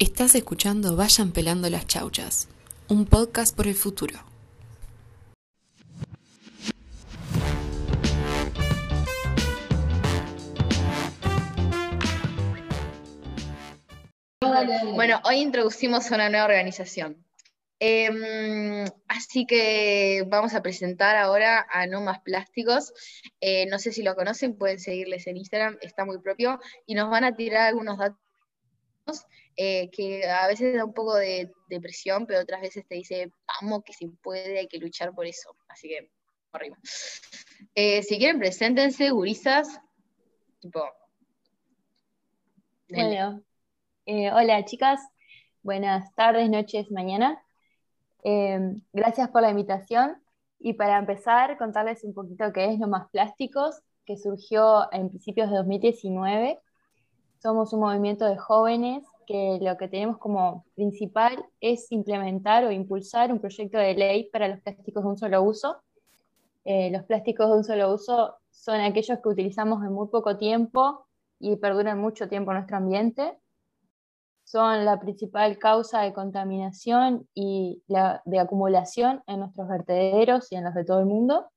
Estás escuchando Vayan Pelando las Chauchas, un podcast por el futuro. Bueno, hoy introducimos una nueva organización. Em, así que vamos a presentar ahora a No Más Plásticos. Eh, no sé si lo conocen, pueden seguirles en Instagram, está muy propio, y nos van a tirar algunos datos eh, que a veces da un poco de depresión, pero otras veces te dice, vamos, que si puede, hay que luchar por eso. Así que, arriba. Eh, si quieren, preséntense, gurisas. Tipo. Bueno, hola chicas, buenas tardes, noches, mañana. Gracias por la invitación y para empezar, contarles un poquito qué es No Más Plásticos, que surgió en principios de 2019. Somos un movimiento de jóvenes que lo que tenemos como principal es implementar o impulsar un proyecto de ley para los plásticos de un solo uso. Eh, los plásticos de un solo uso son aquellos que utilizamos en muy poco tiempo y perduran mucho tiempo en nuestro ambiente son la principal causa de contaminación y de acumulación en nuestros vertederos y en los de todo el mundo.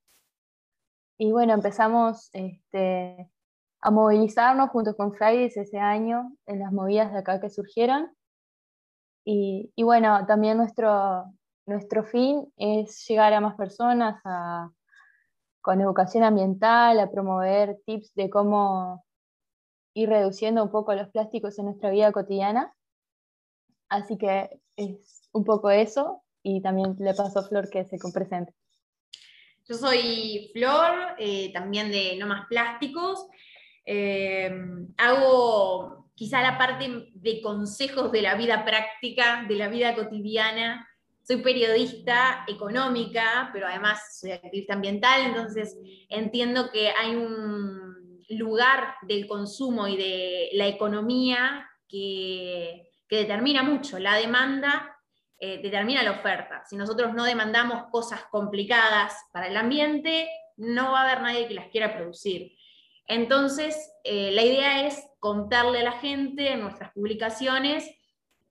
Y bueno, empezamos este, a movilizarnos junto con Fridays ese año en las movidas de acá que surgieron. Y, bueno, también nuestro, nuestro fin es llegar a más personas con educación ambiental, a promover tips de cómo ir reduciendo un poco los plásticos en nuestra vida cotidiana. Así que es un poco eso y también le paso a Flor que se presente. Yo soy Flor, eh, también de No Más Plásticos. Eh, hago quizá la parte de consejos de la vida práctica, de la vida cotidiana. Soy periodista económica, pero además soy activista ambiental, entonces entiendo que hay un lugar del consumo y de la economía que que determina mucho. La demanda eh, determina la oferta. Si nosotros no demandamos cosas complicadas para el ambiente, no va a haber nadie que las quiera producir. Entonces, eh, la idea es contarle a la gente en nuestras publicaciones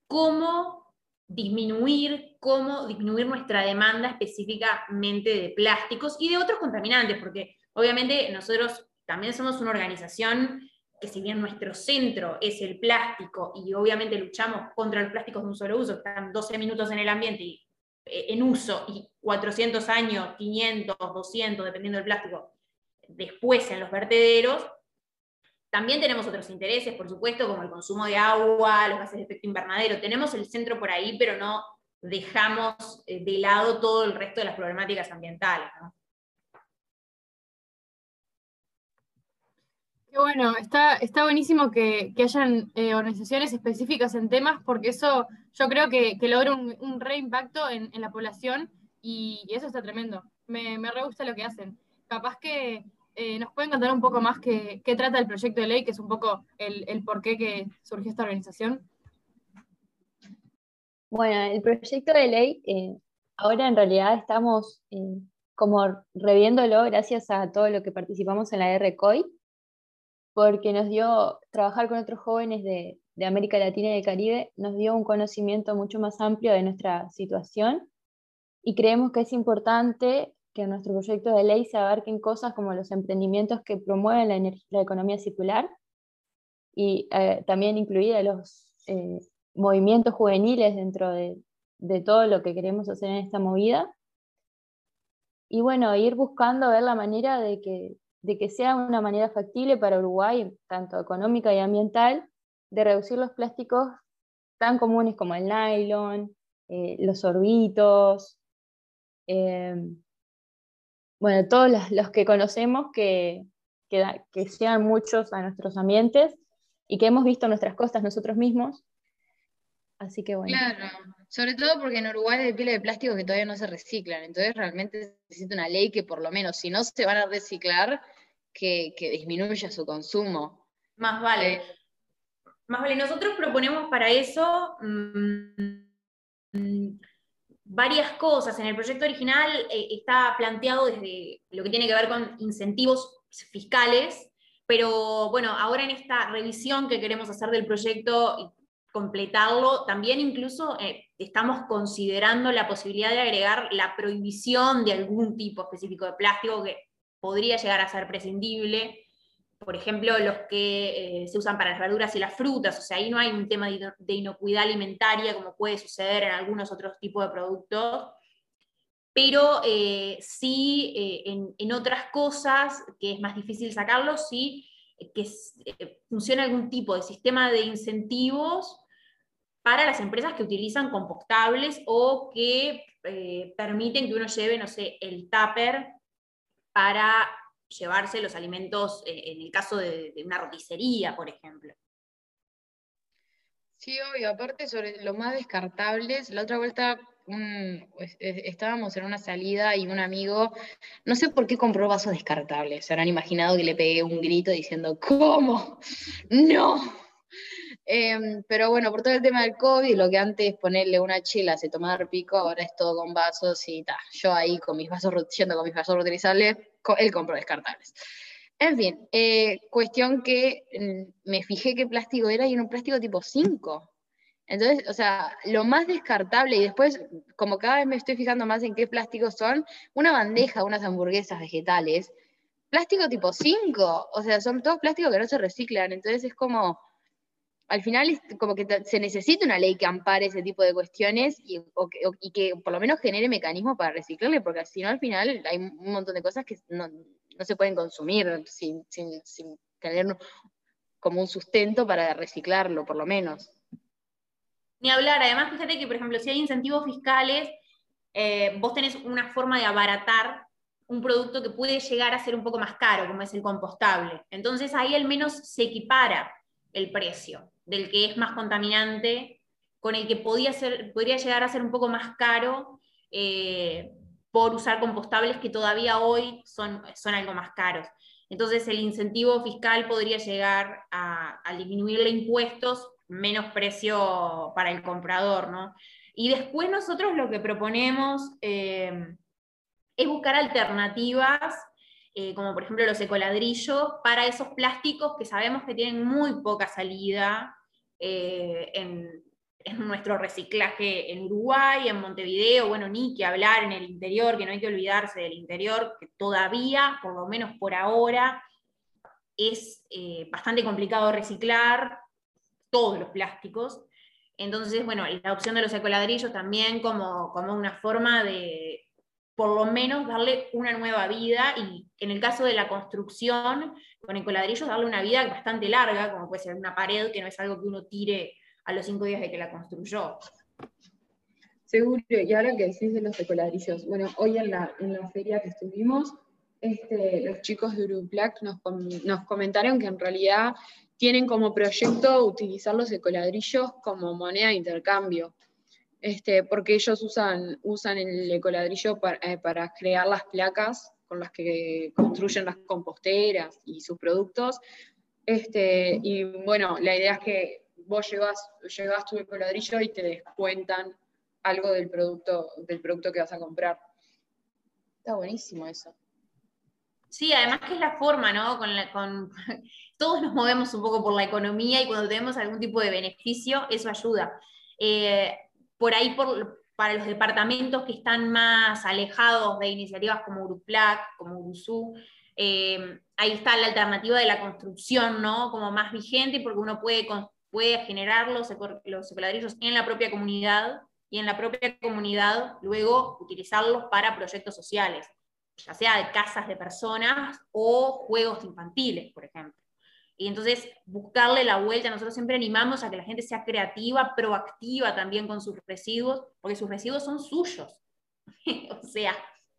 cómo disminuir, cómo disminuir nuestra demanda específicamente de plásticos y de otros contaminantes, porque obviamente nosotros también somos una organización que si bien nuestro centro es el plástico y obviamente luchamos contra los plásticos de un solo uso, que están 12 minutos en el ambiente y eh, en uso y 400 años, 500, 200, dependiendo del plástico, después en los vertederos, también tenemos otros intereses, por supuesto, como el consumo de agua, los gases de efecto invernadero. Tenemos el centro por ahí, pero no dejamos eh, de lado todo el resto de las problemáticas ambientales. Qué bueno, está, está buenísimo que, hayan eh, organizaciones específicas en temas, porque eso yo creo que, logra un, un reimpacto en, la población y, eso está tremendo. Me, me gusta lo que hacen. Capaz que eh, nos pueden contar un poco más qué, trata el proyecto de ley, que es un poco el, el porqué que surgió esta organización. Bueno, el proyecto de ley, eh, ahora en realidad estamos como reviéndolo gracias a todo lo que participamos en la RCOI porque nos dio, trabajar con otros jóvenes de, América Latina y del Caribe, nos dio un conocimiento mucho más amplio de nuestra situación y creemos que es importante que nuestro proyecto de ley se abarquen cosas como los emprendimientos que promueven la, economía circular y eh, también incluir a los eh, movimientos juveniles dentro de, todo lo que queremos hacer en esta movida. Y bueno, ir buscando ver la manera de que de que sea una manera factible para Uruguay, tanto económica y ambiental, de reducir los plásticos tan comunes como el nylon, eh, los sorbitos, bueno, todos los, que conocemos que, que, sean muchos a nuestros ambientes y que hemos visto nuestras costas nosotros mismos. Así que bueno. Claro, sobre todo porque en Uruguay hay pila de plástico que todavía no se reciclan, entonces realmente necesita una ley que por lo menos si no se van a reciclar, que, disminuya su consumo. Más vale. Eh, Más vale. Nosotros proponemos para eso mm, varias cosas. En el proyecto original eh, está planteado desde lo que tiene que ver con incentivos fiscales, pero bueno, ahora en esta revisión que queremos hacer del proyecto, completarlo. También incluso eh, estamos considerando la posibilidad de agregar la prohibición de algún tipo específico de plástico que podría llegar a ser prescindible. Por ejemplo, los que eh, se usan para las verduras y las frutas. O sea, ahí no hay un tema de inocuidad alimentaria como puede suceder en algunos otros tipos de productos. Pero eh, sí, en, en, otras cosas, que es más difícil sacarlo, sí que funcione algún tipo de sistema de incentivos para las empresas que utilizan compostables o que eh, permiten que uno lleve, no sé, el tupper para llevarse los alimentos, eh, en el caso de, una roticería, por ejemplo. Sí, obvio, aparte sobre lo más descartables, la otra vuelta estábamos en una salida y un amigo, no sé por qué compró vasos descartables, se habrán imaginado que le pegué un grito diciendo, ¿cómo? No, Em, pero bueno, por todo el tema del COVID, lo que antes ponerle una chela se tomar pico, ahora es todo con vasos y ta. Yo ahí con mis vasos, yendo con mis vasos reutilizables, él compró descartables. En fin, eh, cuestión que mm, me fijé qué plástico era y era un plástico tipo 5. Entonces, o sea, lo más descartable, y después, como cada vez me estoy fijando más en qué plásticos son, una bandeja, unas hamburguesas vegetales, plástico tipo 5, o sea, son todos plásticos que no se reciclan, entonces es como, al final como que se necesita una ley que ampare ese tipo de cuestiones y, que por lo menos genere mecanismos para reciclarle, porque si no al final hay un montón de cosas que no, se pueden consumir sin, tener como un sustento para reciclarlo, por lo menos. Ni hablar, además fíjate que, por ejemplo, si hay incentivos fiscales, eh, vos tenés una forma de abaratar un producto que puede llegar a ser un poco más caro, como es el compostable. Entonces ahí al menos se equipara el precio del que es más contaminante, con el que ser, podría llegar a ser un poco más caro eh, por usar compostables que todavía hoy son, son algo más caros. Entonces el incentivo fiscal podría llegar a, disminuirle impuestos, menos precio para el comprador, ¿no? Y después nosotros lo que proponemos eh, es buscar alternativas eh, como por ejemplo los ecoladrillos, para esos plásticos que sabemos que tienen muy poca salida eh, en, nuestro reciclaje en Uruguay, en Montevideo, bueno, ni que hablar en el interior, que no hay que olvidarse del interior, que todavía, por lo menos por ahora, es eh, bastante complicado reciclar todos los plásticos. Entonces, bueno, la opción de los ecoladrillos también como, como una forma de, por lo menos darle una nueva vida y en el caso de la construcción, con ecoladrillos, darle una vida bastante larga, como puede ser una pared, que no es algo que uno tire a los cinco días de que la construyó. Seguro, y ahora que decís de los ecoladrillos, bueno, hoy en la, en la feria que estuvimos, este, los chicos de Uruplac nos, nos comentaron que en realidad tienen como proyecto utilizar los ecoladrillos como moneda de intercambio. Este, porque ellos usan, usan el ecoladrillo eh, para, crear las placas con las que construyen las composteras y sus productos. Este, y bueno, la idea es que vos llevas, llevas tu ecoladrillo y te descuentan algo del producto, del producto que vas a comprar. Está buenísimo eso. Sí, además que es la forma, ¿no? Con, con todos nos movemos un poco por la economía y cuando tenemos algún tipo de beneficio, eso ayuda. Eh, por ahí para los departamentos que están más alejados de iniciativas como Uruplac, como Urusú, eh, ahí está la alternativa de la construcción, ¿no? Como más vigente, porque uno puede, puede generar los, los en la propia comunidad y en la propia comunidad luego utilizarlos para proyectos sociales, ya sea de casas de personas o juegos infantiles, por ejemplo. Y entonces buscarle la vuelta, nosotros siempre animamos a que la gente sea creativa, proactiva también con sus residuos, porque sus residuos son suyos. o sea,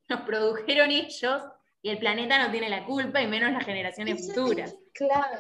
los produjeron ellos y el planeta no tiene la culpa y menos las generaciones futuras. Clave,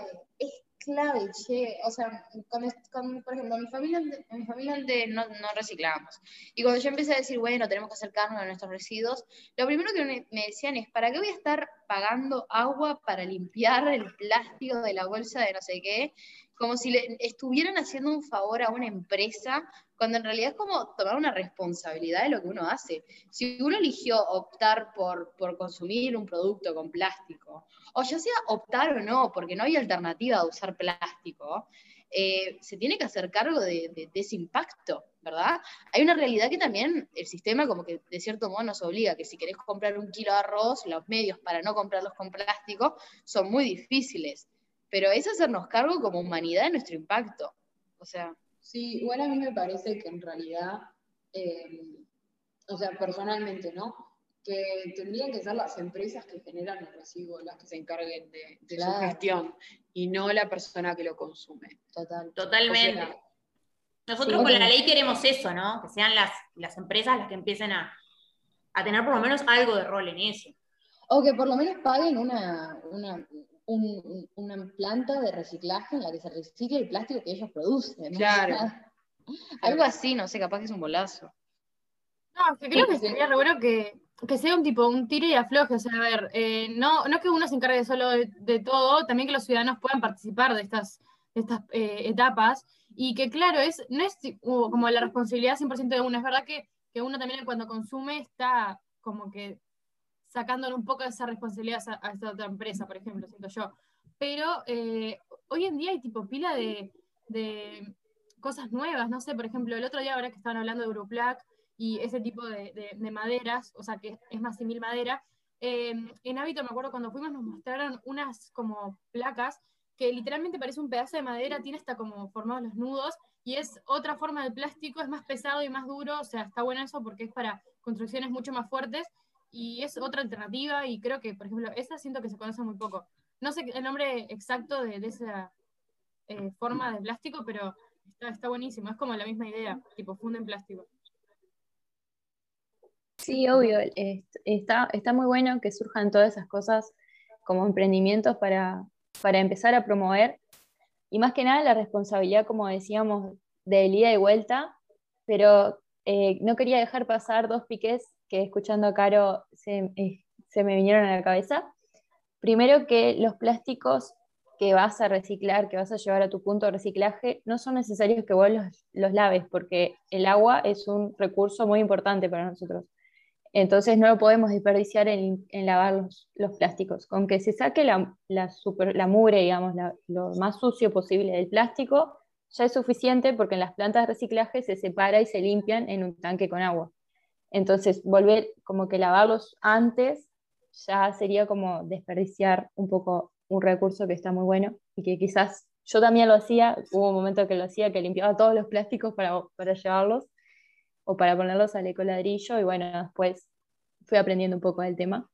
clave, che. O sea, por ejemplo, mi familia, mi familia no, no reciclábamos. Y cuando yo empecé a decir, bueno, tenemos que acercarnos a nuestros residuos, lo primero que me, decían es, ¿para qué voy a estar pagando agua para limpiar el plástico de la bolsa de no sé qué? Como si le estuvieran haciendo un favor a una empresa, cuando en realidad es como tomar una responsabilidad de lo que uno hace. Si uno eligió optar por, por consumir un producto con plástico, o ya sea optar o no, porque no hay alternativa de usar plástico, eh, se tiene que hacer cargo de, ese impacto, ¿verdad? Hay una realidad que también el sistema como que de cierto modo nos obliga, que si querés comprar un kilo de arroz, los medios para no comprarlos con plástico son muy difíciles, pero es hacernos cargo como humanidad de nuestro impacto. O sea... Sí, igual a mí me parece que en realidad, eh, o sea, personalmente, ¿no? Que tendrían que ser las empresas que generan el residuo las que se encarguen de, su gestión y no la persona que lo consume. Total. Totalmente. Nosotros con la ley queremos eso, ¿no? Que sean las, las empresas las que empiecen a, a, tener por lo menos algo de rol en eso. O que por lo menos paguen una, una, una planta de reciclaje en la que se recicle el plástico que ellos producen. Claro. Algo así, no sé, capaz que es un bolazo. No, que creo que sería re bueno que, que sea un tipo, un tiro y afloje, o sea, a ver, eh, no, no que uno se encargue solo de, todo, también que los ciudadanos puedan participar de estas, estas eh, etapas, y que claro, es, no es como la responsabilidad 100% de uno, es verdad que, que, uno también cuando consume está como que sacándole un poco de esa responsabilidad a, esta otra empresa, por ejemplo, siento yo, pero eh, hoy en día hay tipo pila de, de cosas nuevas, no sé, por ejemplo, el otro día ahora que estaban hablando de Europlac, y ese tipo de, de, maderas, o sea que es más simil madera. Em, en Hábito, me acuerdo cuando fuimos, nos mostraron unas como placas que literalmente parece un pedazo de madera, tiene hasta como formados los nudos, y es otra forma de plástico, es más pesado y más duro, o sea, está bueno eso porque es para construcciones mucho más fuertes, y es otra alternativa, y creo que, por ejemplo, esa siento que se conoce muy poco. No sé el nombre exacto de, esa eh, forma de plástico, pero está, está buenísimo, es como la misma idea, tipo funde en plástico. Sí, obvio. Está, está muy bueno que surjan todas esas cosas como emprendimientos para, para empezar a promover. Y más que nada la responsabilidad, como decíamos, de ida y vuelta. Pero eh, no quería dejar pasar dos piques que escuchando a Caro se, eh, se me vinieron a la cabeza. Primero que los plásticos que vas a reciclar, que vas a llevar a tu punto de reciclaje, no son necesarios que vos los, laves, porque el agua es un recurso muy importante para nosotros. Entonces no lo podemos desperdiciar en, lavar los, plásticos. Con que se saque la, la, mugre, digamos, lo más sucio posible del plástico, ya es suficiente porque en las plantas de reciclaje se separa y se limpian en un tanque con agua. Entonces, volver como que lavarlos antes ya sería como desperdiciar un poco un recurso que está muy bueno y que quizás yo también lo hacía, hubo un momento que lo hacía, que limpiaba todos los plásticos para, para llevarlos o para ponerlos al ecoladrillo y bueno, después fui aprendiendo un poco del tema.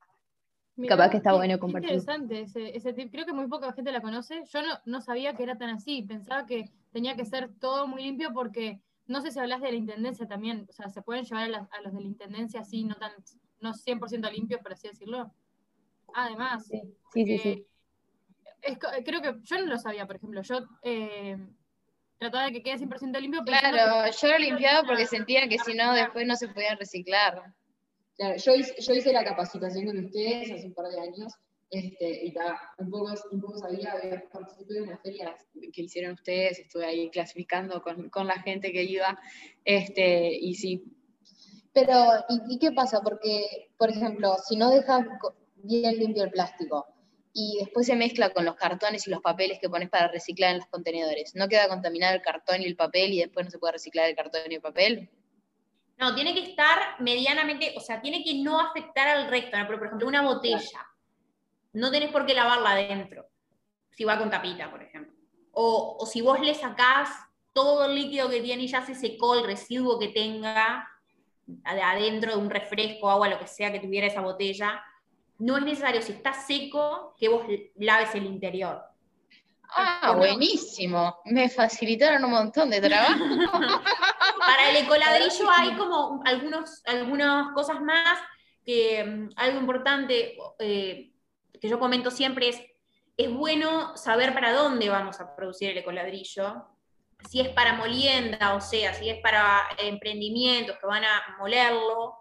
Capaz que está bueno compartir. Interesante ese, ese tip. Creo que muy poca gente la conoce. Yo no, no, sabía que era tan así. Pensaba que tenía que ser todo muy limpio porque no sé si hablas de la intendencia también. O sea, se pueden llevar a, los de la intendencia así, no tan no 100% limpios, por así decirlo. Además, sí, sí, sí. creo que yo no lo sabía, por ejemplo. Yo eh, trataba de que quede 100% limpio. Claro, yo lo limpiaba porque sentía que si no, después no se podían reciclar. Claro, yo hice, yo hice la capacitación con ustedes hace un par de años, este, y un, poco, un poco sabía, había participado en unas ferias que hicieron ustedes, estuve ahí clasificando con, con la gente que iba, este, y sí. Pero, ¿y, ¿y qué pasa? Porque, por ejemplo, si no dejas bien limpio el plástico, y después se mezcla con los cartones y los papeles que pones para reciclar en los contenedores. ¿No queda contaminado el cartón y el papel y después no se puede reciclar el cartón y el papel? No, tiene que estar medianamente, o sea, tiene que no afectar al resto. ¿no? Por ejemplo, una botella, no tenés por qué lavarla adentro, si va con tapita, por ejemplo. O, o si vos le sacás todo el líquido que tiene y ya se secó el residuo que tenga adentro de un refresco, agua, lo que sea que tuviera esa botella, no es necesario, si está seco, que vos laves el interior. Ah, buenísimo. Me facilitaron un montón de trabajo. Para el ecoladrillo hay como algunos, algunas cosas más que mm, algo importante eh, que yo comento siempre es, es bueno saber para dónde vamos a producir el ecoladrillo. Si es para molienda, o sea, si es para emprendimientos que van a molerlo,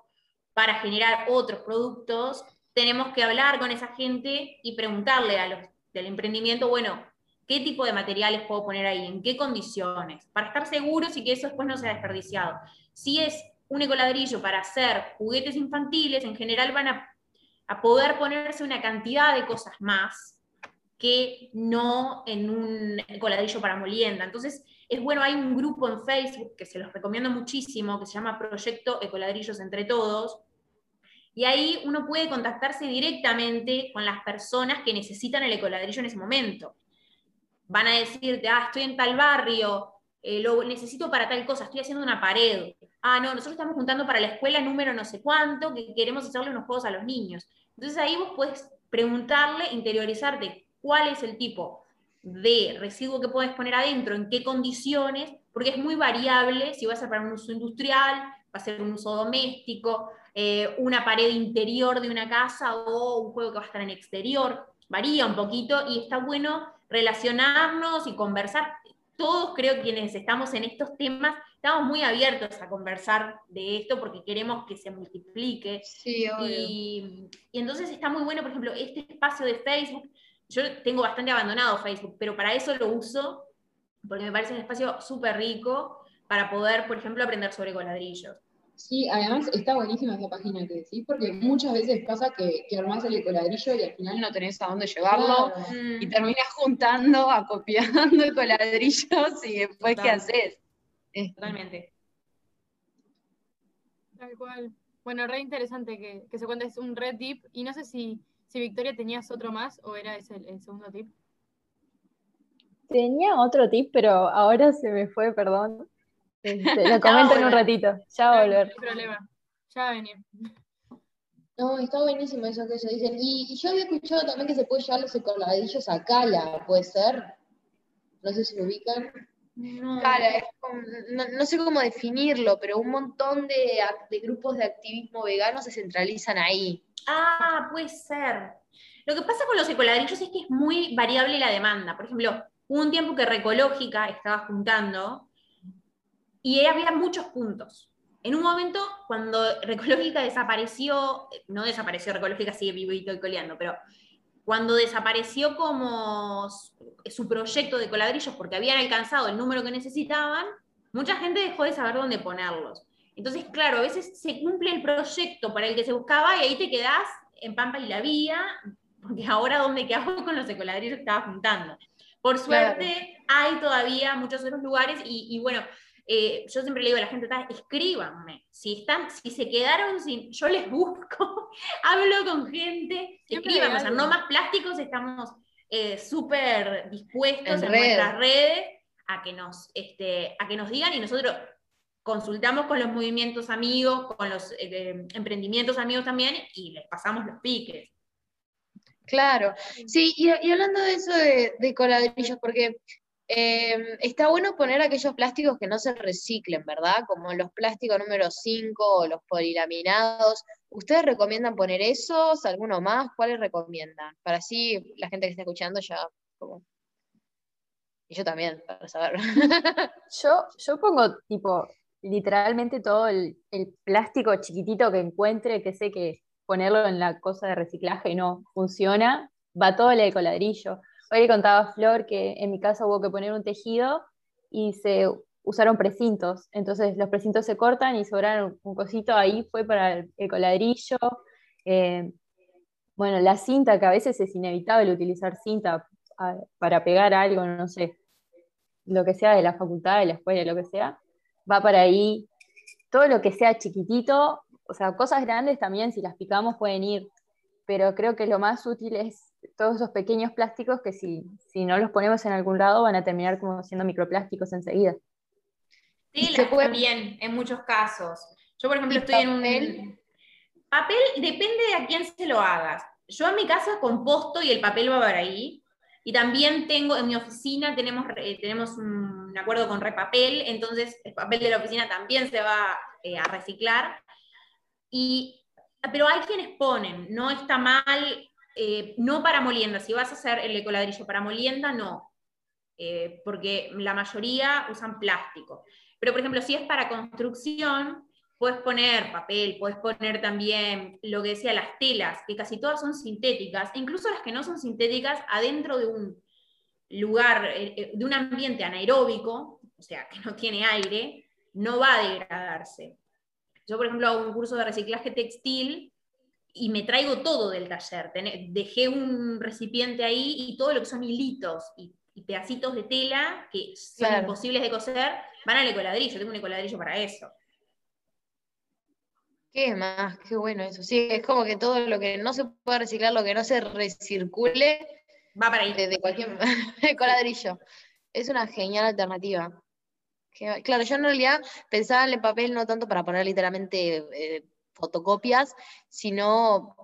para generar otros productos, tenemos que hablar con esa gente y preguntarle a los del emprendimiento, bueno, ¿qué tipo de materiales puedo poner ahí? ¿En qué condiciones? Para estar seguros y que eso después no sea desperdiciado. Si es un ecoladrillo para hacer juguetes infantiles, en general van a, poder ponerse una cantidad de cosas más que no en un coladrillo para molienda. Entonces, es bueno, hay un grupo en Facebook que se los recomiendo muchísimo, que se llama Proyecto Ecoladrillos Entre Todos, y ahí uno puede contactarse directamente con las personas que necesitan el ecoladrillo en ese momento. Van a decirte, ah, estoy en tal barrio, eh, lo necesito para tal cosa, estoy haciendo una pared. Ah, no, nosotros estamos juntando para la escuela número no sé cuánto, que queremos hacerle unos juegos a los niños. Entonces ahí vos puedes preguntarle, interiorizarte cuál es el tipo de residuo que puedes poner adentro, en qué condiciones, porque es muy variable si va a para un uso industrial, va a ser un uso doméstico, eh, una pared interior de una casa o un juego que va a estar en exterior. Varía un poquito y está bueno relacionarnos y conversar. Todos creo quienes estamos en estos temas estamos muy abiertos a conversar de esto porque queremos que se multiplique. Sí, y, y, entonces está muy bueno, por ejemplo, este espacio de Facebook. Yo tengo bastante abandonado Facebook, pero para eso lo uso porque me parece un espacio súper rico para poder, por ejemplo, aprender sobre coladrillos. Sí, además está buenísima esa página que decís, porque muchas veces pasa que, que armás el coladrillo y al final no tenés a dónde llevarlo y terminas juntando, acopiando coladrillos y después ¿qué haces? Totalmente. Tal cual. Bueno, re interesante que, que se cuente un red tip. Y no sé si, si Victoria tenías otro más o era ese el, segundo tip. Tenía otro tip, pero ahora se me fue, perdón. Este, lo comento en un ratito. Ya va a volver. No hay problema. Ya va a venir. No, está buenísimo eso que se dicen. Y, y, yo había escuchado también que se puede llevar los coladrillos a Cala, ¿puede ser? No sé si lo ubican. No. Claro, no, no, sé cómo definirlo, pero un montón de, de, grupos de activismo vegano se centralizan ahí. Ah, puede ser. Lo que pasa con los ecoladrillos es que es muy variable la demanda. Por ejemplo, hubo un tiempo que Recológica estaba juntando y había muchos puntos. En un momento, cuando Recológica desapareció, no desapareció, Recológica sigue vivito y coleando, pero cuando desapareció como su proyecto de coladrillos porque habían alcanzado el número que necesitaban, mucha gente dejó de saber dónde ponerlos. Entonces, claro, a veces se cumple el proyecto para el que se buscaba y ahí te quedás en Pampa y la Vía, porque ahora dónde quedamos con los coladrillos que estaba juntando. Por suerte, claro. hay todavía muchos otros lugares y, y bueno, eh, yo siempre le digo a la gente, escríbanme, si, están, si se quedaron sin, yo les busco, hablo con gente, escriban, o sea, no más plásticos, estamos eh, súper dispuestos en, en nuestras redes. a que, nos, este, a que nos digan y nosotros consultamos con los movimientos amigos, con los eh, emprendimientos amigos también y les pasamos los piques. Claro, sí, y, y hablando de eso de, de coladrillos, porque eh, está bueno poner aquellos plásticos que no se reciclen, ¿verdad? Como los plásticos número 5 o los polilaminados. ¿Ustedes recomiendan poner esos? ¿Alguno más? ¿Cuáles recomiendan? Para así la gente que está escuchando ya. Y yo también, para saber. yo, yo pongo tipo literalmente todo el, plástico chiquitito que encuentre, que sé que ponerlo en la cosa de reciclaje no funciona, va todo el coladrillo. Hoy contaba Flor que en mi casa hubo que poner un tejido y se usaron precintos. Entonces los precintos se cortan y sobraron un cosito ahí, fue para el, coladrillo. Eh, bueno, la cinta, que a veces es inevitable utilizar cinta para pegar algo, no sé, lo que sea de la facultad, de la escuela, lo que sea, va para ahí. Todo lo que sea chiquitito, o sea, cosas grandes también, si las picamos pueden ir, pero creo que lo más útil es todos esos pequeños plásticos que si, si no los ponemos en algún lado van a terminar como siendo microplásticos enseguida. Sí, las puede... también, en muchos casos. Yo, por ejemplo, estoy papel? en un... Papel depende de a quién se lo hagas. Yo en mi casa composto y el papel va por ahí. Y también tengo, en mi oficina tenemos, eh, tenemos un acuerdo con Repapel, entonces el papel de la oficina también se va eh, a reciclar. Y, pero hay quienes ponen, no está mal eh, no para molienda, si vas a hacer el ecoladrillo para molienda, no, eh, porque la mayoría usan plástico. Pero, por ejemplo, si es para construcción, puedes poner papel, puedes poner también lo que decía las telas, que casi todas son sintéticas, incluso las que no son sintéticas, adentro de un lugar, eh, de un ambiente anaeróbico, o sea, que no tiene aire, no va a degradarse. Yo, por ejemplo, hago un curso de reciclaje textil y me traigo todo del taller. dejé un recipiente ahí y todo lo que son hilitos y, pedacitos de tela que son imposibles de coser, van al ecoladrillo. Tengo un ecoladrillo para eso. ¿Qué más? Qué bueno eso. Sí, es como que todo lo que no se puede reciclar, lo que no se recircule, va para ahí. Desde cualquier ecoladrillo. Es una genial alternativa. Claro, yo en realidad pensaba en el papel no tanto para poner literalmente eh, fotocopias, sino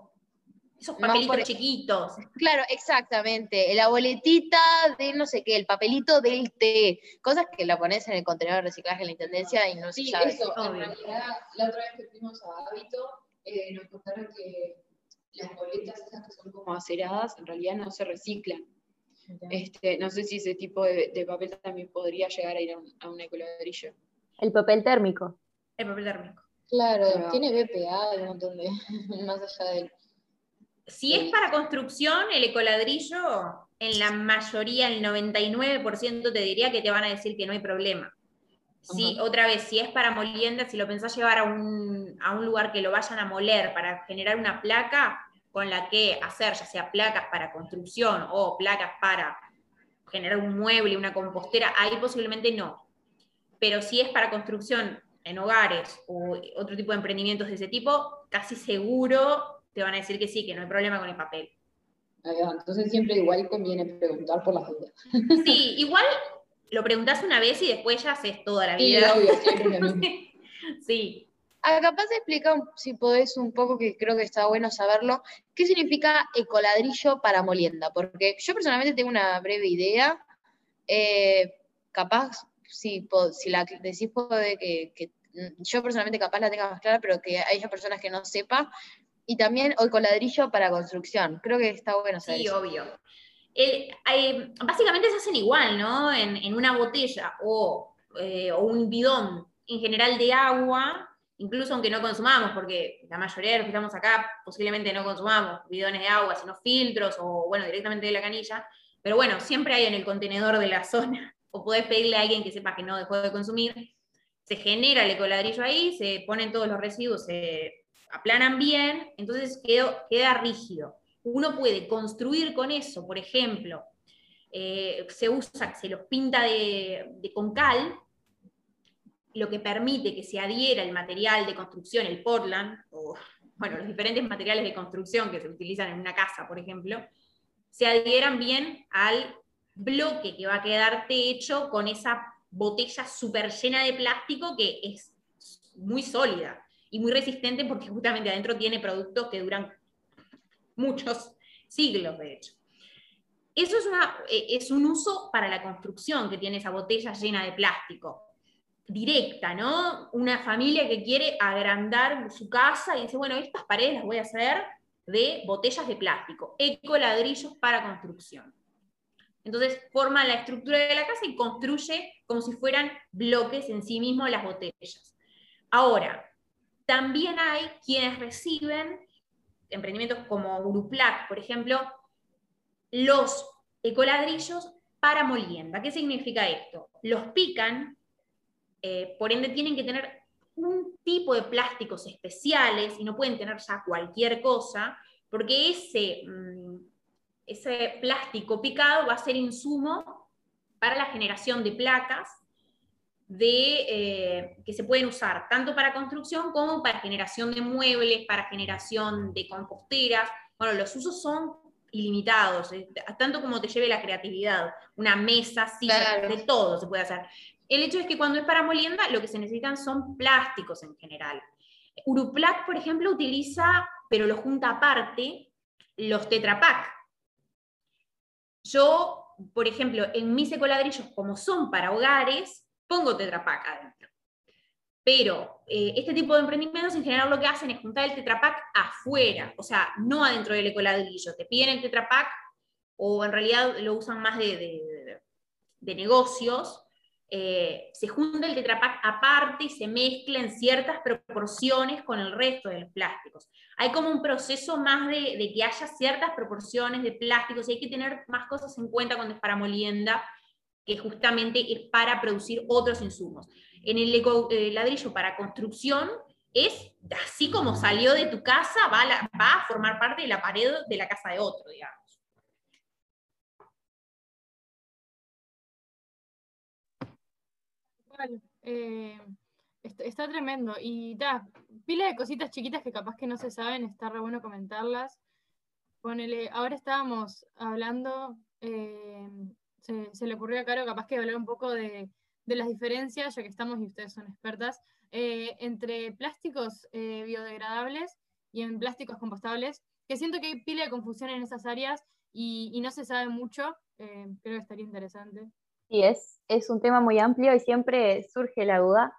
esos papelitos chiquitos. Claro, exactamente. La boletita de no sé qué, el papelito del té. Cosas que la pones en el contenedor de reciclaje de la intendencia y no sí, se Eso, en realidad, la otra vez que fuimos a Hábito, eh, nos contaron que las boletas esas que son como aceradas, en realidad no se reciclan. Este, no sé si ese tipo de, papel también podría llegar a ir a un, a un ecoladrillo. El papel térmico. El papel térmico. Claro, tiene BPA, un montón de, más allá del... Si es para construcción, el ecoladrillo, en la mayoría, el 99% te diría que te van a decir que no hay problema. Si, otra vez, si es para molienda, si lo pensás llevar a un, a un lugar que lo vayan a moler para generar una placa con la que hacer, ya sea placas para construcción o placas para generar un mueble, una compostera, ahí posiblemente no. Pero si es para construcción en hogares o otro tipo de emprendimientos de ese tipo, casi seguro te van a decir que sí, que no hay problema con el papel. Entonces siempre igual conviene preguntar por las dudas. Sí, igual lo preguntas una vez y después ya haces toda la vida. Sí, obvio, siempre sí. Ah, capaz de explicar, si podés, un poco, que creo que está bueno saberlo, qué significa ecoladrillo para molienda, porque yo personalmente tengo una breve idea, eh, capaz si, si la decís puede que, que, mm, yo personalmente capaz la tenga más clara, pero que haya personas que no sepa. Y también hoy con ladrillo para construcción. Creo que está bueno saber. Sí, obvio. básicamente se hacen igual, ¿no? En, una botella o, eh, o, un bidón en general de agua, incluso aunque no consumamos, porque la mayoría de los que estamos acá posiblemente no consumamos bidones de agua, sino filtros o, bueno, directamente de la canilla. Pero bueno, siempre hay en el contenedor de la zona o podés pedirle a alguien que sepa que no dejó de consumir, se genera el ecoladrillo ahí, se ponen todos los residuos, se aplanan bien, entonces queda rígido. Uno puede construir con eso, por ejemplo, eh, se usa, se los pinta de, con cal, lo que permite que se adhiera el material de construcción, el Portland, o bueno, los diferentes materiales de construcción que se utilizan en una casa, por ejemplo, se adhieran bien al bloque que va a quedarte hecho con esa botella súper llena de plástico que es muy sólida y muy resistente porque justamente adentro tiene productos que duran muchos siglos, de hecho. Eso es, eh, es un uso para la construcción que tiene esa botella llena de plástico. Directa, ¿no? Una familia que quiere agrandar su casa y dice, bueno, estas paredes las voy a hacer de botellas de plástico, eco ladrillos para construcción. Entonces forma la estructura de la casa y construye como si fueran bloques en sí mismos las botellas. Ahora, también hay quienes reciben emprendimientos como Uruplac, por ejemplo, los ecoladrillos para molienda. ¿Qué significa esto? Los pican, eh, por ende tienen que tener un tipo de plásticos especiales y no pueden tener ya cualquier cosa, porque ese... Ese plástico picado va a ser insumo para la generación de placas de, eh, que se pueden usar tanto para construcción como para generación de muebles, para generación de composteras. Bueno, los usos son ilimitados, eh, tanto como te lleve la creatividad, una mesa, silla, de todo se puede hacer. El hecho es que cuando es para molienda, lo que se necesitan son plásticos en general. Uruplac, por ejemplo, utiliza, pero lo junta aparte, los tetrapack, yo, por ejemplo, en mis ecoladrillos, como son para hogares, pongo tetrapack adentro. Pero eh, este tipo de emprendimientos en general lo que hacen es juntar el tetrapack afuera, o sea, no adentro del ecoladrillo. Te piden el tetrapack o en realidad lo usan más de, de negocios eh, se junta el tetrapack aparte y se mezcla en ciertas proporciones con el resto de los plásticos. Hay como un proceso más de, que haya ciertas proporciones de plásticos y hay que tener más cosas en cuenta cuando es para molienda, que justamente es para producir otros insumos. En el, ladrillo para construcción es así como salió de tu casa, va a, va a formar parte de la pared de la casa de otro, digamos. Eh, est- está, tremendo. Y ta, pila de cositas chiquitas que capaz que no se saben, está re bueno comentarlas. Ponele, ahora estábamos hablando, eh, se, le ocurrió a Caro capaz que hablar un poco de, de las diferencias, ya que estamos y ustedes son expertas, eh, entre plásticos biodegradables y en plásticos compostables, que siento que hay pila de confusión en esas áreas y, y no se sabe mucho. creo que estaría interesante. Sí, es, es un tema muy amplio y siempre surge la duda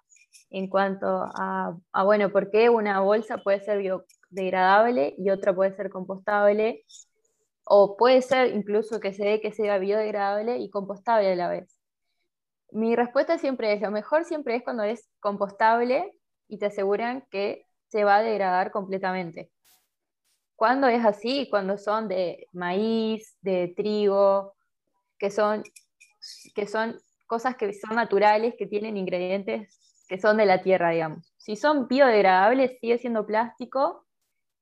en cuanto a, bueno, por qué una bolsa puede ser biodegradable y otra puede ser compostable, o puede ser incluso que se dé que sea biodegradable y compostable a la vez. Mi respuesta siempre es, lo mejor siempre es cuando es compostable y te aseguran que se va a degradar completamente. Cuando es así, cuando son de maíz, de trigo, que son que son cosas que son naturales, que tienen ingredientes que son de la tierra, digamos. Si son biodegradables, sigue siendo plástico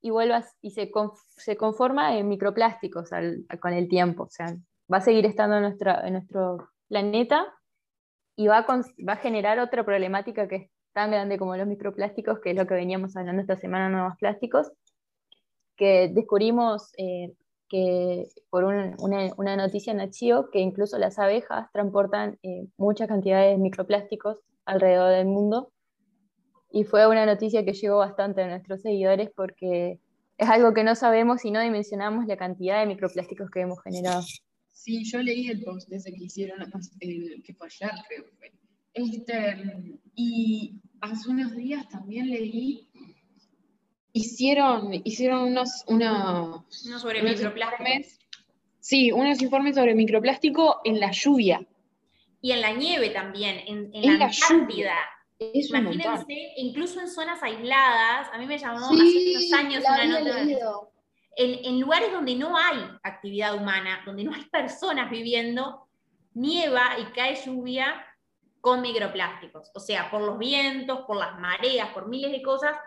y, vuelvas, y se, con, se conforma en microplásticos al, con el tiempo. O sea, va a seguir estando en, nuestra, en nuestro planeta y va a, con, va a generar otra problemática que es tan grande como los microplásticos, que es lo que veníamos hablando esta semana Nuevos Plásticos, que descubrimos eh, que por un, una, una, noticia en Achio que incluso las abejas transportan eh, muchas cantidades de microplásticos alrededor del mundo. Y fue una noticia que llegó bastante a nuestros seguidores porque es algo que no sabemos y no dimensionamos la cantidad de microplásticos que hemos generado. Sí, yo leí el post ese que hicieron, el, que fue ayer, creo que fue. Este, y hace unos días también leí hicieron, hicieron unos, una, No sobre unos informes, sí, unos informes sobre microplástico en la lluvia. Y en la nieve también, en, en En la la Antártida. Es. Imagínense, incluso en zonas aisladas, a mí me llamó Sí, hace unos años una nota. leído. En, en lugares donde no hay actividad humana, donde no hay personas viviendo, nieva y cae lluvia con microplásticos. O sea, por los vientos, por las mareas, por miles de cosas,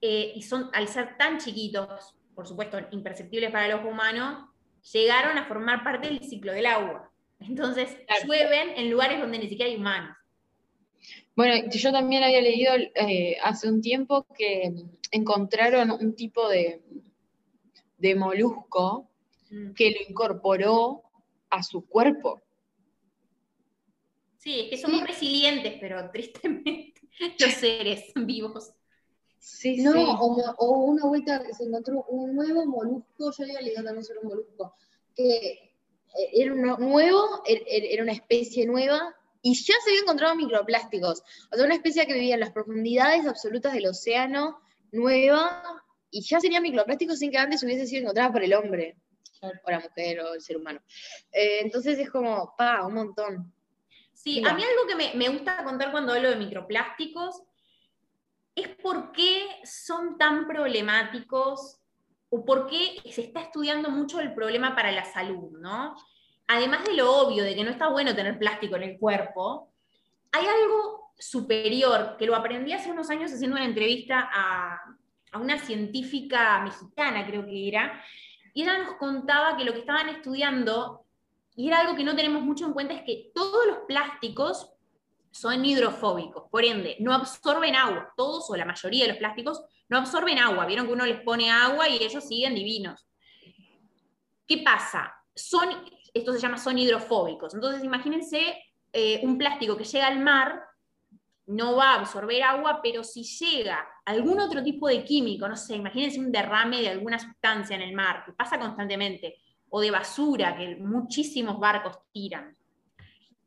eh, y son, al ser tan chiquitos, por supuesto imperceptibles para los humanos, llegaron a formar parte del ciclo del agua. Entonces, Claro. llueven en lugares donde ni siquiera hay humanos. Bueno, yo también había leído eh, hace un tiempo que encontraron un tipo de, de molusco Mm. que lo incorporó a su cuerpo. Sí, es que somos resilientes, pero tristemente los seres vivos. Sí, No, sí. o, o una vuelta que se encontró un nuevo molusco, yo había leído también sobre un molusco, que eh, era uno nuevo, er- er- era una especie nueva, y ya se había encontrado microplásticos. O sea, una especie que vivía en las profundidades absolutas del océano, nueva, y ya sería microplástico sin que antes hubiese sido encontrada por el hombre, o la mujer, o el ser humano. Eh, entonces es como, pa, un montón. Sí, Mira. a mí algo que me, me gusta contar cuando hablo de microplásticos es por qué son tan problemáticos o por qué se está estudiando mucho el problema para la salud, ¿no? Además de lo obvio de que no está bueno tener plástico en el cuerpo, hay algo superior que lo aprendí hace unos años haciendo una entrevista a, a una científica mexicana, creo que era, y ella nos contaba que lo que estaban estudiando y era algo que no tenemos mucho en cuenta, es que todos los plásticos son hidrofóbicos, por ende, no absorben agua. Todos o la mayoría de los plásticos no absorben agua. Vieron que uno les pone agua y ellos siguen divinos. ¿Qué pasa? Son, esto se llama son hidrofóbicos. Entonces, imagínense eh, un plástico que llega al mar, no va a absorber agua, pero si llega algún otro tipo de químico, no sé, imagínense un derrame de alguna sustancia en el mar, que pasa constantemente, o de basura que muchísimos barcos tiran.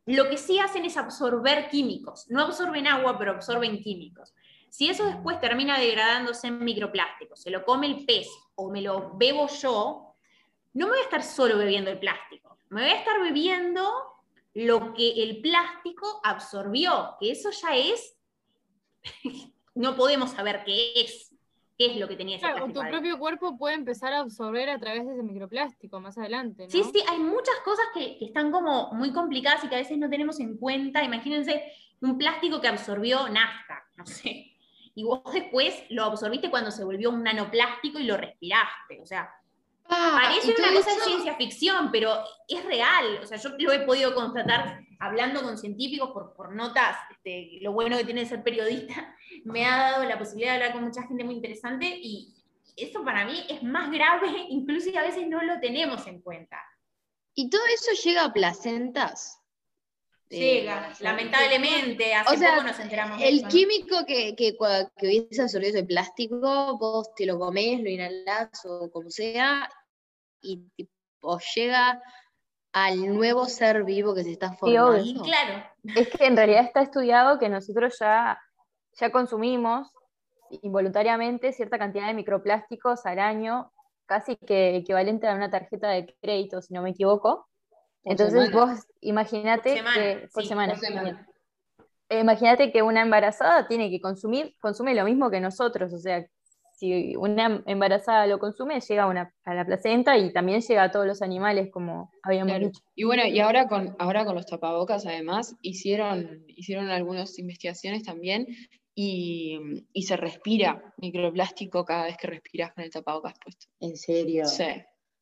Lo que sí hacen es absorber químicos. No absorben agua, pero absorben químicos. Si eso después termina degradándose en microplásticos, se lo come el pez o me lo bebo yo, no me voy a estar solo bebiendo el plástico. Me voy a estar bebiendo lo que el plástico absorbió, que eso ya es, no podemos saber qué es, qué es lo que tenía ese Claro, plástico. tu adentro. propio cuerpo puede empezar a absorber a través de ese microplástico más adelante, ¿no? Sí, sí, hay muchas cosas que, que están como muy complicadas y que a veces no tenemos en cuenta. Imagínense un plástico que absorbió nafta, no sé. y vos después lo absorbiste cuando se volvió un nanoplástico y lo respiraste. O sea, Ah, parece una cosa de ciencia ficción, pero es real. O sea, yo lo he podido constatar hablando con científicos por, por notas. este, lo bueno que tiene ser periodista me ha dado la posibilidad de hablar con mucha gente muy interesante y eso para mí es más grave, incluso y a veces no lo tenemos en cuenta. Y todo eso llega a placentas. Llega, Eh, lamentablemente, hace O sea, poco nos enteramos de El eso, ¿no? químico que, que, que hubiese absorbido ese plástico, vos te lo comés, lo inhalás o como sea, y tipo, llega al nuevo ser vivo que se está formando. Y claro, Es que en realidad está estudiado que nosotros ya, ya consumimos involuntariamente cierta cantidad de microplásticos al año, casi que equivalente a una tarjeta de crédito, si no me equivoco. Por Entonces semana. vos Por semana, que por sí, semana. por semana. bien. Eh, Imagínate que una embarazada tiene que consumir, consume lo mismo que nosotros, o sea, si una embarazada lo consume, llega a, una, a la placenta y también llega a todos los animales, como habíamos Claro. dicho. Y bueno, y ahora con, ahora con los tapabocas, además, hicieron, hicieron algunas investigaciones también y, y se respira microplástico cada vez que respiras con el tapabocas puesto. ¿En serio? Sí.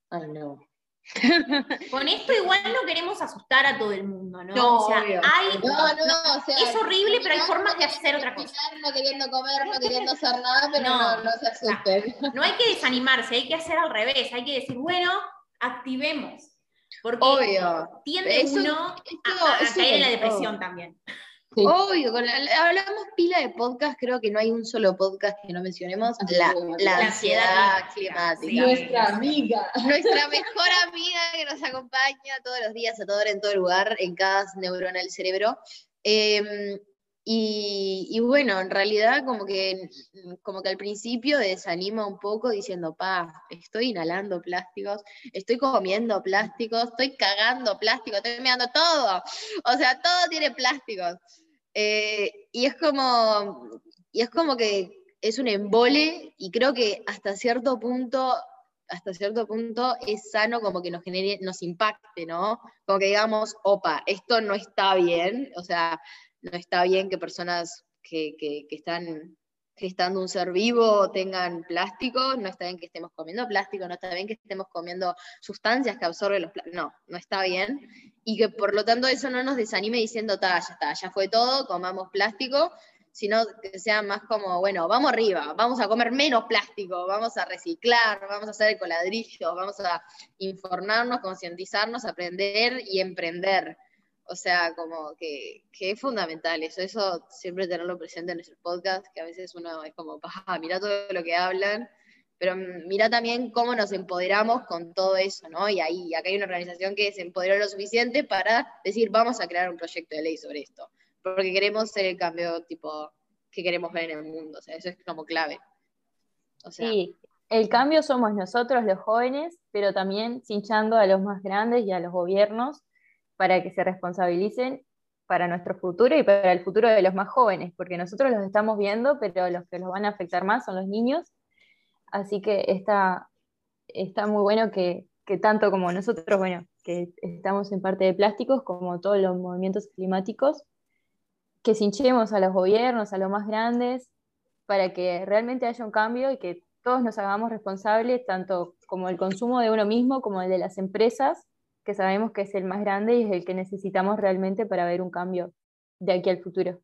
Ay, no. con esto igual no queremos asustar a todo el mundo, ¿no? No, o sea, obvio. hay, No, no, o sea. es horrible, pero hay no formas de hacer otra cosa. No queriendo comer, no queriendo hacer nada, pero No. no, no, se asusten. No hay que desanimarse, hay que hacer al revés, hay que decir, bueno, activemos. Porque Obvio. tiende Eso- uno a, eso- a eso caer en la depresión todo. también. Sí. Obvio, con la- hablamos pila de podcast, creo que no hay un solo podcast que no mencionemos la, Ansiedad la climática. ansiedad climática. Sí. Nuestra amiga. Nuestra mejor amiga que nos acompaña todos los días, a toda hora, en todo lugar, en cada neurona del cerebro. Eh, y, y bueno, en realidad como que, como que al principio desanima un poco diciendo, pa, estoy inhalando plásticos, estoy comiendo plásticos, estoy cagando plásticos, estoy mirando todo. O sea, todo tiene plásticos. Eh, y es como, y es como que es un embole y creo que hasta cierto punto hasta cierto punto es sano como que nos genere, nos impacte, ¿no? Como que digamos, opa, esto no está bien, o sea, no está bien que personas que, que, que están gestando un ser vivo tengan plástico, no está bien que estemos comiendo plástico, no está bien que estemos comiendo sustancias que absorben los plásticos, no, no está bien, y que por lo tanto eso no nos desanime diciendo, ta, ya está, ya fue todo, comamos plástico, sino que sea más como, bueno, vamos arriba, vamos a comer menos plástico, vamos a reciclar, vamos a hacer ecoladrillos, vamos a informarnos, concientizarnos, aprender y emprender. O sea, como que, que es fundamental eso, eso siempre tenerlo presente en nuestro podcast, que a veces uno es como, pa, mira todo lo que hablan, pero mira también cómo nos empoderamos con todo eso, ¿no? Y ahí, acá hay una organización que se empoderó lo suficiente para decir, vamos a crear un proyecto de ley sobre esto porque queremos ser el cambio tipo que queremos ver en el mundo, o sea, eso es como clave. O sea, Sí, el cambio somos nosotros los jóvenes, pero también cinchando a los más grandes y a los gobiernos para que se responsabilicen para nuestro futuro y para el futuro de los más jóvenes, porque nosotros los estamos viendo, pero los que los van a afectar más son los niños. Así que está, está muy bueno que, que tanto como nosotros, bueno, que estamos en parte de plásticos, como todos los movimientos climáticos, que cinchemos a los gobiernos, a los más grandes, para que realmente haya un cambio y que todos nos hagamos responsables, tanto como el consumo de uno mismo como el de las empresas, que sabemos que es el más grande y es el que necesitamos realmente para ver un cambio de aquí al futuro.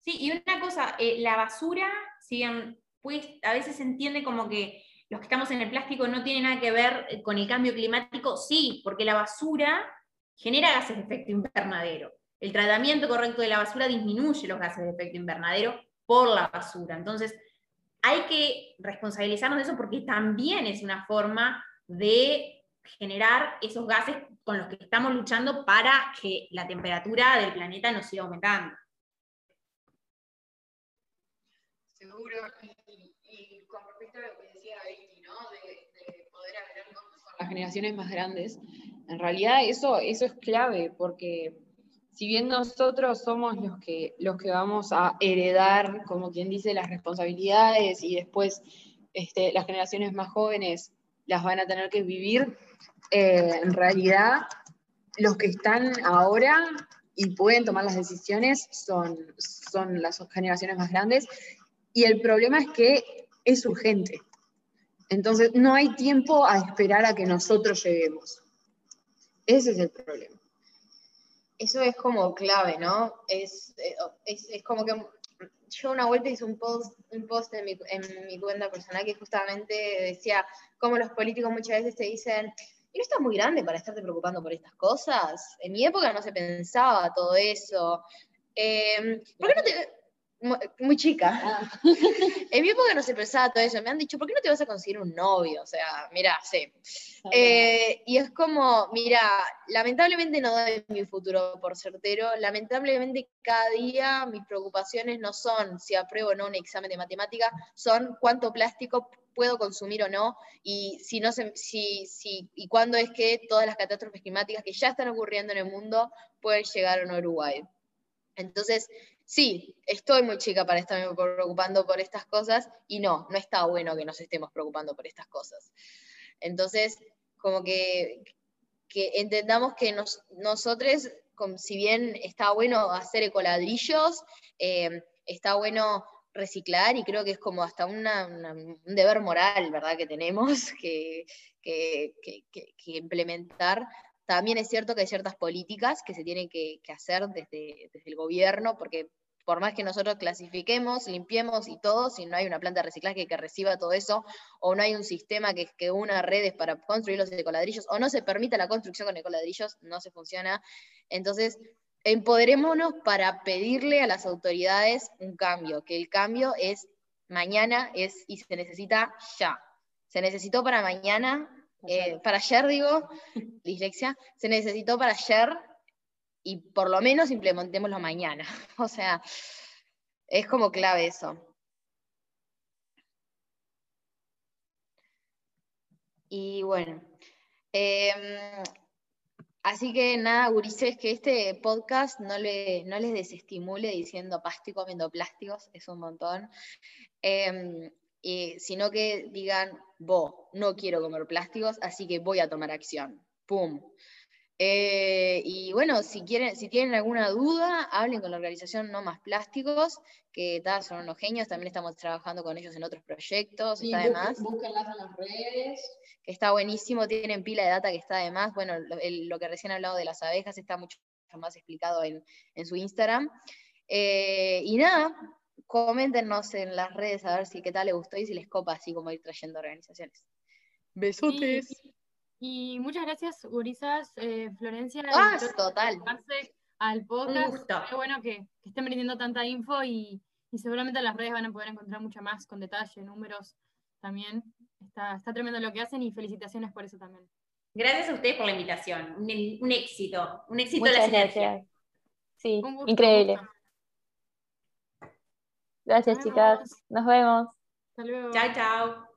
Sí, y una cosa, eh, la basura, pues, a veces se entiende como que los que estamos en el plástico no tienen nada que ver eh, con el cambio climático, sí, porque la basura genera gases de efecto invernadero. El tratamiento correcto de la basura disminuye los gases de efecto invernadero por la basura. Entonces, hay que responsabilizarnos de eso porque también es una forma de generar esos gases con los que estamos luchando para que la temperatura del planeta no siga aumentando. Seguro. Y, con respecto a lo que decía Becky, ¿no? De, de poder hablar con las generaciones más grandes, en realidad eso, eso es clave, porque si bien nosotros somos los que, los que vamos a heredar, como quien dice, las responsabilidades y después este, las generaciones más jóvenes las van a tener que vivir, eh, en realidad los que están ahora y pueden tomar las decisiones son, son las generaciones más grandes Y el problema es que es urgente. Entonces, no hay tiempo a esperar a que nosotros lleguemos. Ese es el problema. Eso es como clave, ¿no? Es, eh, es, como que yo una vuelta hice un post, un post en, mi, en mi cuenta personal que justamente decía cómo los políticos muchas veces te dicen, ¿y no estás muy grande para estarte preocupando por estas cosas? En mi época no se pensaba todo eso. Eh, ¿Por qué no te, muy chica. Ah. En mi época no se pensaba todo eso. Me han dicho, ¿por qué no te vas a conseguir un novio? O sea, mira, sí. Eh, y es como, mira, lamentablemente no doy mi futuro por certero. Lamentablemente cada día mis preocupaciones no son si apruebo o no un examen de matemática, son cuánto plástico puedo consumir o no y si no se, si, si, y cuándo es que todas las catástrofes climáticas que ya están ocurriendo en el mundo pueden llegar a Uruguay. Entonces, sí, estoy muy chica para estarme preocupando por estas cosas y no, no está bueno que nos estemos preocupando por estas cosas. Entonces, como que, entendamos que nos, nosotros, si bien está bueno hacer ecoladrillos, eh, está bueno reciclar y creo que es como hasta una, un deber moral, ¿verdad?, que tenemos que implementar también es cierto que hay ciertas políticas que se tienen que, hacer desde, desde, el gobierno, porque por más que nosotros clasifiquemos, limpiemos y todo, si no hay una planta de reciclaje que reciba todo eso, o no hay un sistema que, que una redes para construir los ecoladrillos, o no se permita la construcción con ecoladrillos, no se funciona. Entonces, empoderémonos para pedirle a las autoridades un cambio, que el cambio es mañana es, y se necesita ya. Se necesitó para mañana, eh, para ayer digo, dislexia, se necesitó para ayer y por lo menos implementémoslo mañana. O sea, es como clave eso. Y bueno, eh, así que nada, gurises, que este podcast no, le, no les desestimule diciendo pasto y comiendo plásticos, es un montón. Eh, eh, sino que digan, vos, no quiero comer plásticos, así que voy a tomar acción. ¡Pum! Eh, y bueno, si, quieren, si tienen alguna duda, hablen con la organización No Más Plásticos, que tal, son unos genios, también estamos trabajando con ellos en otros proyectos, Sí, está de busquen- más, búsquenlas en las redes. que está buenísimo, tienen pila de data que está de más, bueno, lo, el- lo que recién he hablado de las abejas está mucho más explicado en, en su Instagram. Eh, y nada, coméntenos en las redes a ver si qué tal les gustó y si les copa así como ir trayendo organizaciones. Besotes. Y, y muchas gracias, Gurisas, eh, Florencia, Ah, todo total. al podcast. gusto. Qué bueno que, que estén brindando tanta info y, y seguramente en las redes van a poder encontrar mucha más con detalle, números también. Está, está tremendo lo que hacen y felicitaciones por eso también. Gracias a ustedes por la invitación. Un, un éxito. Un éxito Muchas la sinergia. gracias. Sí, Un gusto, increíble. Gracias, Nos chicas. Nos vemos. Hasta luego. Chao, chao.